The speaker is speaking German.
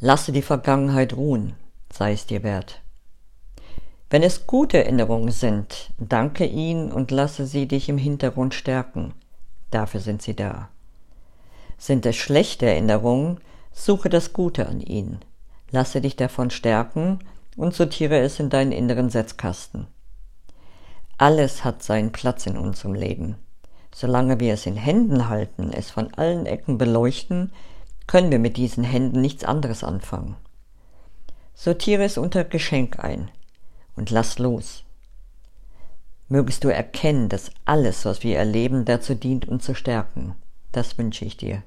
Lasse die Vergangenheit ruhen, sei es dir wert. Wenn es gute Erinnerungen sind, danke ihnen und lasse sie dich im Hintergrund stärken. Dafür sind sie da. Sind es schlechte Erinnerungen, suche das Gute an ihnen. Lasse dich davon stärken und sortiere es in deinen inneren Setzkasten. Alles hat seinen Platz in unserem Leben. Solange wir es in Händen halten, es von allen Ecken beleuchten, können wir mit diesen Händen nichts anderes anfangen. Sortiere es unter Geschenk ein und lass los. Mögest du erkennen, dass alles, was wir erleben, dazu dient, uns zu stärken. Das wünsche ich dir.